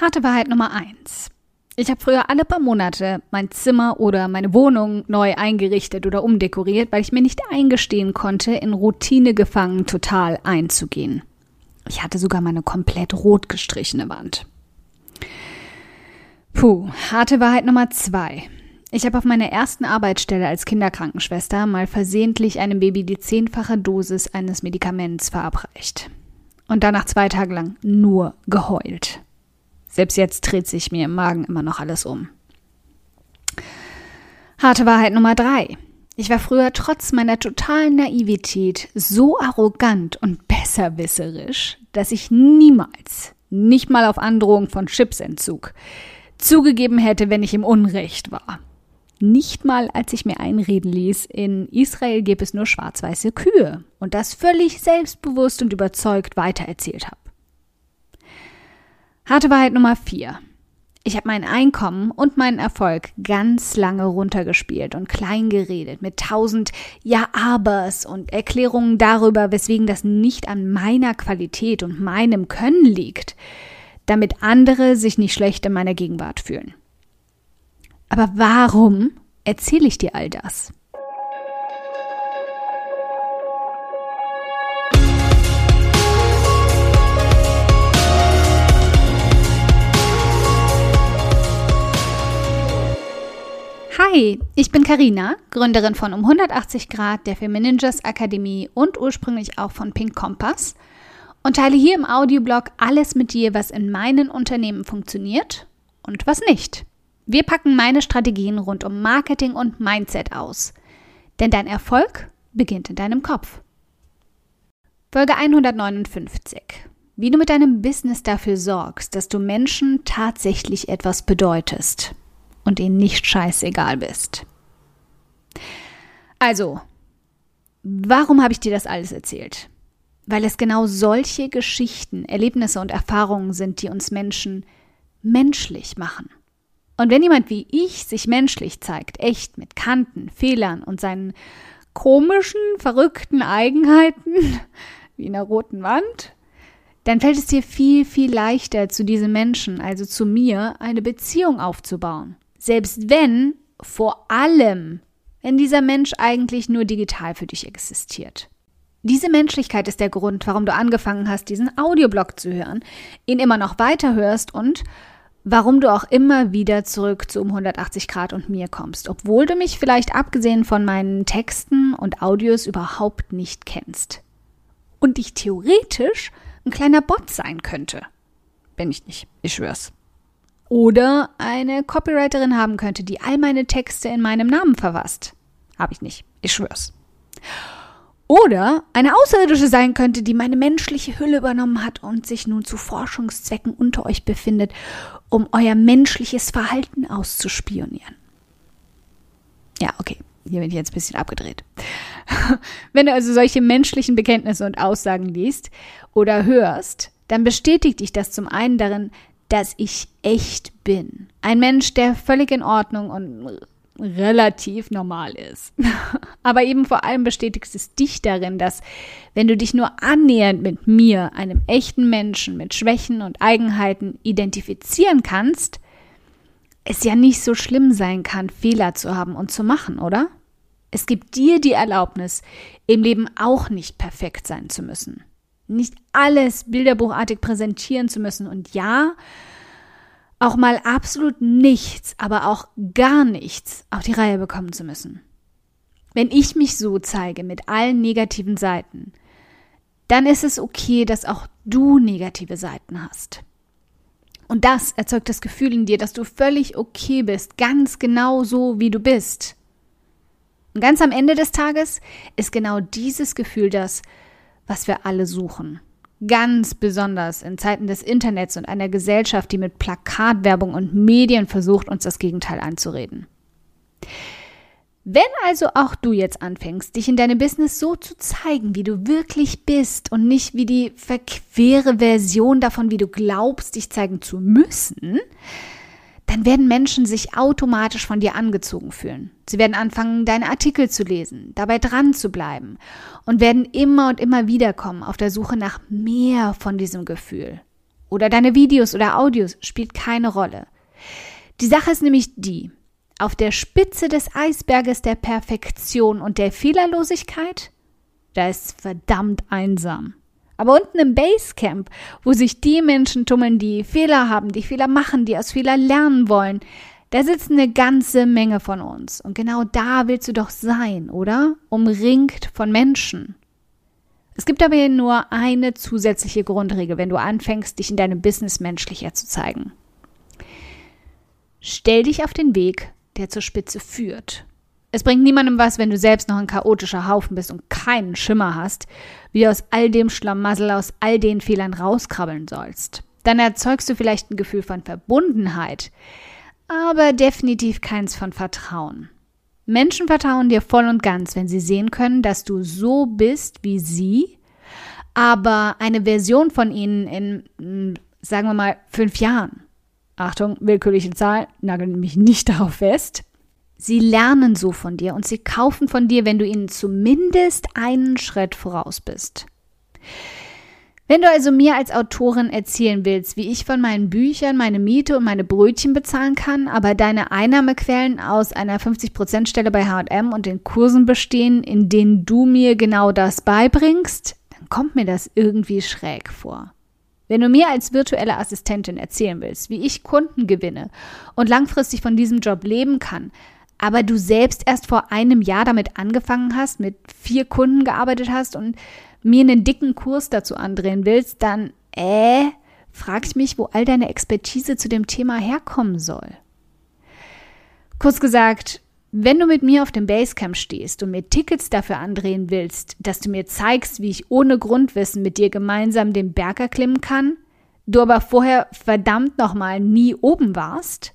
Harte Wahrheit Nummer eins. Ich habe früher alle paar Monate mein Zimmer oder meine Wohnung neu eingerichtet oder umdekoriert, weil ich mir nicht eingestehen konnte, in Routine gefangen total einzugehen. Ich hatte sogar meine komplett rot gestrichene Wand. Puh, harte Wahrheit Nummer zwei. Ich habe auf meiner ersten Arbeitsstelle als Kinderkrankenschwester mal versehentlich einem Baby die zehnfache Dosis eines Medikaments verabreicht. Und danach zwei Tage lang nur geheult. Selbst jetzt dreht sich mir im Magen immer noch alles um. Harte Wahrheit Nummer drei. Ich war früher trotz meiner totalen Naivität so arrogant und besserwisserisch, dass ich niemals, nicht mal auf Androhung von Chipsentzug, zugegeben hätte, wenn ich im Unrecht war. Nicht mal, als ich mir einreden ließ, in Israel gäbe es nur schwarz-weiße Kühe und das völlig selbstbewusst und überzeugt weitererzählt habe. Harte Wahrheit Nummer 4. Ich habe mein Einkommen und meinen Erfolg ganz lange runtergespielt und klein geredet mit tausend Ja-Abers und Erklärungen darüber, weswegen das nicht an meiner Qualität und meinem Können liegt, damit andere sich nicht schlecht in meiner Gegenwart fühlen. Aber warum erzähle ich dir all das? Hi, ich bin Karina, Gründerin von um 180 Grad der Feminingers Akademie und ursprünglich auch von Pink Kompass und teile hier im Audioblog alles mit dir, was in meinen Unternehmen funktioniert und was nicht. Wir packen meine Strategien rund um Marketing und Mindset aus, denn dein Erfolg beginnt in deinem Kopf. Folge 159. Wie du mit deinem Business dafür sorgst, dass du Menschen tatsächlich etwas bedeutest und ihnen nicht scheißegal bist. Also, warum habe ich dir das alles erzählt? Weil es genau solche Geschichten, Erlebnisse und Erfahrungen sind, die uns Menschen menschlich machen. Und wenn jemand wie ich sich menschlich zeigt, echt mit Kanten, Fehlern und seinen komischen, verrückten Eigenheiten, wie in der roten Wand, dann fällt es dir viel, viel leichter, zu diesem Menschen, also zu mir, eine Beziehung aufzubauen. Selbst wenn, vor allem, wenn dieser Mensch eigentlich nur digital für dich existiert. Diese Menschlichkeit ist der Grund, warum du angefangen hast, diesen Audioblog zu hören, ihn immer noch weiterhörst und warum du auch immer wieder zurück zu um 180 Grad und mir kommst, obwohl du mich vielleicht abgesehen von meinen Texten und Audios überhaupt nicht kennst. Und ich theoretisch ein kleiner Bot sein könnte. Bin ich nicht, ich schwör's oder eine Copywriterin haben könnte, die all meine Texte in meinem Namen verfasst. Habe ich nicht, ich schwör's. Oder eine Außerirdische sein könnte, die meine menschliche Hülle übernommen hat und sich nun zu Forschungszwecken unter euch befindet, um euer menschliches Verhalten auszuspionieren. Ja, okay, hier bin ich jetzt ein bisschen abgedreht. Wenn du also solche menschlichen Bekenntnisse und Aussagen liest oder hörst, dann bestätigt dich das zum einen darin, dass ich echt bin. Ein Mensch, der völlig in Ordnung und relativ normal ist. Aber eben vor allem bestätigt es dich darin, dass wenn du dich nur annähernd mit mir, einem echten Menschen mit Schwächen und Eigenheiten identifizieren kannst, es ja nicht so schlimm sein kann, Fehler zu haben und zu machen, oder? Es gibt dir die Erlaubnis, im Leben auch nicht perfekt sein zu müssen nicht alles bilderbuchartig präsentieren zu müssen und ja, auch mal absolut nichts, aber auch gar nichts auf die Reihe bekommen zu müssen. Wenn ich mich so zeige mit allen negativen Seiten, dann ist es okay, dass auch du negative Seiten hast. Und das erzeugt das Gefühl in dir, dass du völlig okay bist, ganz genau so, wie du bist. Und ganz am Ende des Tages ist genau dieses Gefühl das, was wir alle suchen. Ganz besonders in Zeiten des Internets und einer Gesellschaft, die mit Plakatwerbung und Medien versucht, uns das Gegenteil anzureden. Wenn also auch du jetzt anfängst, dich in deinem Business so zu zeigen, wie du wirklich bist und nicht wie die verquere Version davon, wie du glaubst, dich zeigen zu müssen, dann werden Menschen sich automatisch von dir angezogen fühlen. Sie werden anfangen, deine Artikel zu lesen, dabei dran zu bleiben und werden immer und immer wieder kommen auf der Suche nach mehr von diesem Gefühl. oder deine Videos oder Audios spielt keine Rolle. Die Sache ist nämlich die, auf der Spitze des Eisberges der Perfektion und der Fehlerlosigkeit, da ist verdammt einsam. Aber unten im Basecamp, wo sich die Menschen tummeln, die Fehler haben, die Fehler machen, die aus Fehler lernen wollen, da sitzen eine ganze Menge von uns. Und genau da willst du doch sein, oder? Umringt von Menschen. Es gibt aber nur eine zusätzliche Grundregel, wenn du anfängst, dich in deinem Business menschlicher zu zeigen. Stell dich auf den Weg, der zur Spitze führt. Es bringt niemandem was, wenn du selbst noch ein chaotischer Haufen bist und keinen Schimmer hast, wie du aus all dem Schlamassel, aus all den Fehlern rauskrabbeln sollst. Dann erzeugst du vielleicht ein Gefühl von Verbundenheit, aber definitiv keins von Vertrauen. Menschen vertrauen dir voll und ganz, wenn sie sehen können, dass du so bist wie sie, aber eine Version von ihnen in, sagen wir mal, fünf Jahren. Achtung, willkürliche Zahl, nageln mich nicht darauf fest Sie lernen so von dir und sie kaufen von dir, wenn du ihnen zumindest einen Schritt voraus bist. Wenn du also mir als Autorin erzählen willst, wie ich von meinen Büchern meine Miete und meine Brötchen bezahlen kann, aber deine Einnahmequellen aus einer 50%-Stelle bei HM und den Kursen bestehen, in denen du mir genau das beibringst, dann kommt mir das irgendwie schräg vor. Wenn du mir als virtuelle Assistentin erzählen willst, wie ich Kunden gewinne und langfristig von diesem Job leben kann, aber du selbst erst vor einem Jahr damit angefangen hast, mit vier Kunden gearbeitet hast und mir einen dicken Kurs dazu andrehen willst, dann, äh, frag ich mich, wo all deine Expertise zu dem Thema herkommen soll. Kurz gesagt, wenn du mit mir auf dem Basecamp stehst und mir Tickets dafür andrehen willst, dass du mir zeigst, wie ich ohne Grundwissen mit dir gemeinsam den Berg erklimmen kann, du aber vorher verdammt nochmal nie oben warst,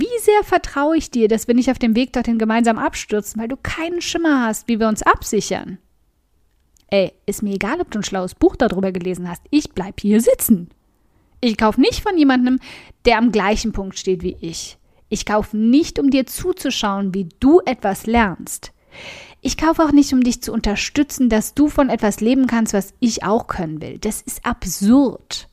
wie sehr vertraue ich dir, dass wir nicht auf dem Weg dorthin gemeinsam abstürzen, weil du keinen Schimmer hast, wie wir uns absichern? Ey, ist mir egal, ob du ein schlaues Buch darüber gelesen hast. Ich bleib hier sitzen. Ich kaufe nicht von jemandem, der am gleichen Punkt steht wie ich. Ich kaufe nicht, um dir zuzuschauen, wie du etwas lernst. Ich kaufe auch nicht, um dich zu unterstützen, dass du von etwas leben kannst, was ich auch können will. Das ist absurd.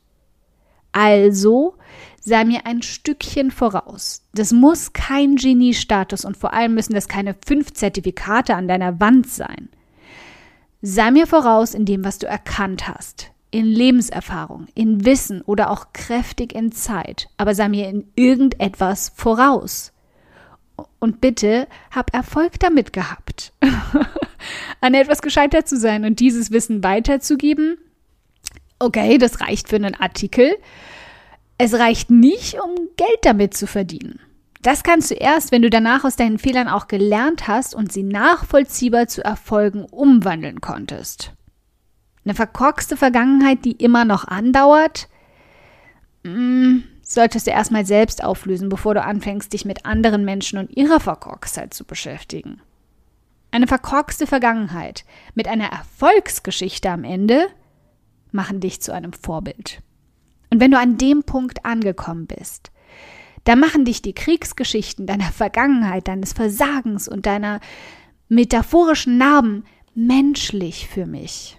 Also sei mir ein Stückchen voraus. Das muss kein Genie-Status und vor allem müssen das keine fünf Zertifikate an deiner Wand sein. Sei mir voraus in dem, was du erkannt hast, in Lebenserfahrung, in Wissen oder auch kräftig in Zeit, aber sei mir in irgendetwas voraus. Und bitte hab Erfolg damit gehabt, an etwas gescheitert zu sein und dieses Wissen weiterzugeben. Okay, das reicht für einen Artikel, es reicht nicht, um Geld damit zu verdienen. Das kannst du erst, wenn du danach aus deinen Fehlern auch gelernt hast und sie nachvollziehbar zu Erfolgen umwandeln konntest. Eine verkorkste Vergangenheit, die immer noch andauert, mm, solltest du erstmal selbst auflösen, bevor du anfängst, dich mit anderen Menschen und ihrer Verkorkstheit zu beschäftigen. Eine verkorkste Vergangenheit mit einer Erfolgsgeschichte am Ende machen dich zu einem Vorbild. Und wenn du an dem Punkt angekommen bist, da machen dich die Kriegsgeschichten deiner Vergangenheit, deines Versagens und deiner metaphorischen Narben menschlich für mich.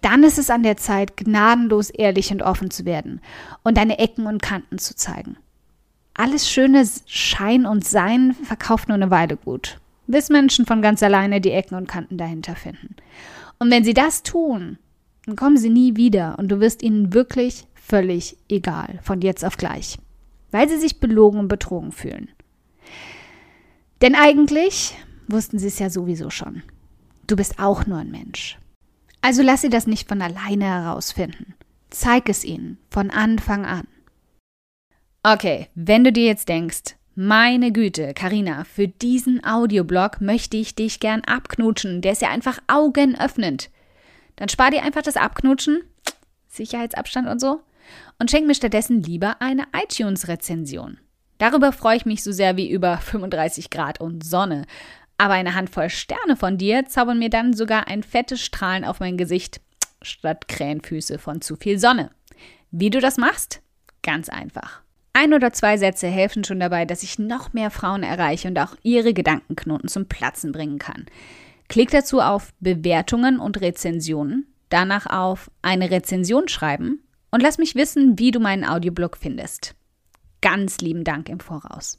Dann ist es an der Zeit, gnadenlos ehrlich und offen zu werden und deine Ecken und Kanten zu zeigen. Alles schöne Schein und Sein verkauft nur eine Weile gut, bis Menschen von ganz alleine die Ecken und Kanten dahinter finden. Und wenn sie das tun, dann kommen sie nie wieder und du wirst ihnen wirklich völlig egal, von jetzt auf gleich, weil sie sich belogen und betrogen fühlen. Denn eigentlich wussten sie es ja sowieso schon. Du bist auch nur ein Mensch. Also lass sie das nicht von alleine herausfinden. Zeig es ihnen von Anfang an. Okay, wenn du dir jetzt denkst, meine Güte, Karina, für diesen Audioblog möchte ich dich gern abknutschen, der ist ja einfach augenöffnend. Dann spar dir einfach das Abknutschen, Sicherheitsabstand und so, und schenk mir stattdessen lieber eine iTunes-Rezension. Darüber freue ich mich so sehr wie über 35 Grad und Sonne. Aber eine Handvoll Sterne von dir zaubern mir dann sogar ein fettes Strahlen auf mein Gesicht statt Krähenfüße von zu viel Sonne. Wie du das machst? Ganz einfach. Ein oder zwei Sätze helfen schon dabei, dass ich noch mehr Frauen erreiche und auch ihre Gedankenknoten zum Platzen bringen kann. Klick dazu auf Bewertungen und Rezensionen, danach auf eine Rezension schreiben und lass mich wissen, wie du meinen Audioblog findest. Ganz lieben Dank im Voraus.